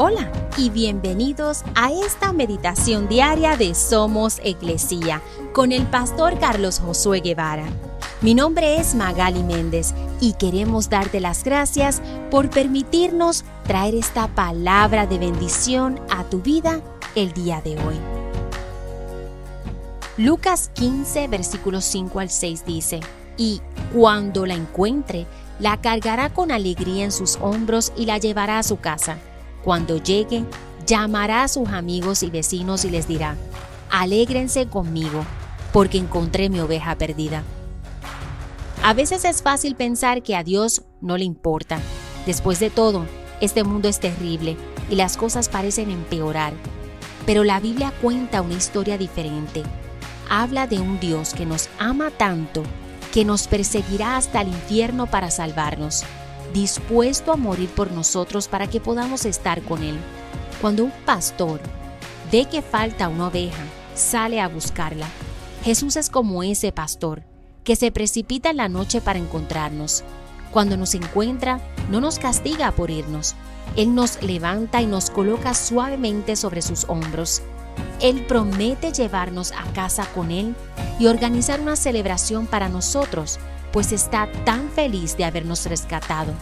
Hola y bienvenidos a esta meditación diaria de Somos Iglesia con el pastor Carlos Josué Guevara. Mi nombre es Magali Méndez y queremos darte las gracias por permitirnos traer esta palabra de bendición a tu vida el día de hoy. Lucas 15, versículos 5 al 6 dice, y cuando la encuentre, la cargará con alegría en sus hombros y la llevará a su casa cuando llegue, llamará a sus amigos y vecinos y les dirá, alégrense conmigo, porque encontré mi oveja perdida. A veces es fácil pensar que a Dios no le importa. Después de todo, este mundo es terrible y las cosas parecen empeorar. Pero la Biblia cuenta una historia diferente. Habla de un Dios que nos ama tanto que nos perseguirá hasta el infierno para salvarnos dispuesto a morir por nosotros para que podamos estar con Él. Cuando un pastor ve que falta una oveja, sale a buscarla. Jesús es como ese pastor, que se precipita en la noche para encontrarnos. Cuando nos encuentra, no nos castiga por irnos. Él nos levanta y nos coloca suavemente sobre sus hombros. Él promete llevarnos a casa con Él y organizar una celebración para nosotros pues está tan feliz de habernos rescatado.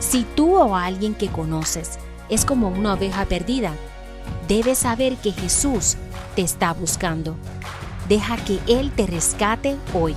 Si tú o alguien que conoces es como una oveja perdida, debes saber que Jesús te está buscando. Deja que Él te rescate hoy.